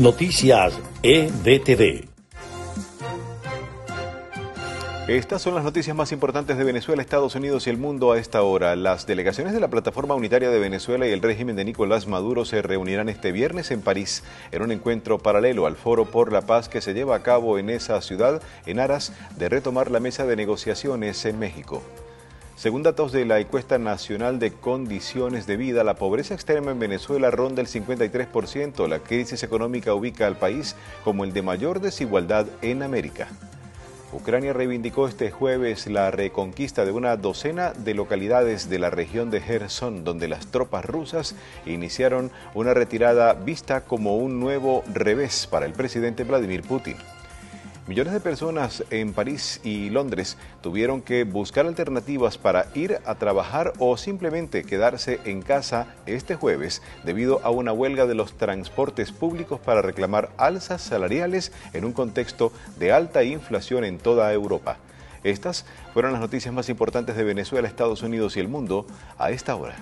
Noticias EDTV. Estas son las noticias más importantes de Venezuela, Estados Unidos y el mundo a esta hora. Las delegaciones de la Plataforma Unitaria de Venezuela y el régimen de Nicolás Maduro se reunirán este viernes en París en un encuentro paralelo al Foro por la Paz que se lleva a cabo en esa ciudad en aras de retomar la mesa de negociaciones en México. Según datos de la encuesta nacional de condiciones de vida, la pobreza extrema en Venezuela ronda el 53%. La crisis económica ubica al país como el de mayor desigualdad en América. Ucrania reivindicó este jueves la reconquista de una docena de localidades de la región de Gerson, donde las tropas rusas iniciaron una retirada vista como un nuevo revés para el presidente Vladimir Putin. Millones de personas en París y Londres tuvieron que buscar alternativas para ir a trabajar o simplemente quedarse en casa este jueves debido a una huelga de los transportes públicos para reclamar alzas salariales en un contexto de alta inflación en toda Europa. Estas fueron las noticias más importantes de Venezuela, Estados Unidos y el mundo a esta hora.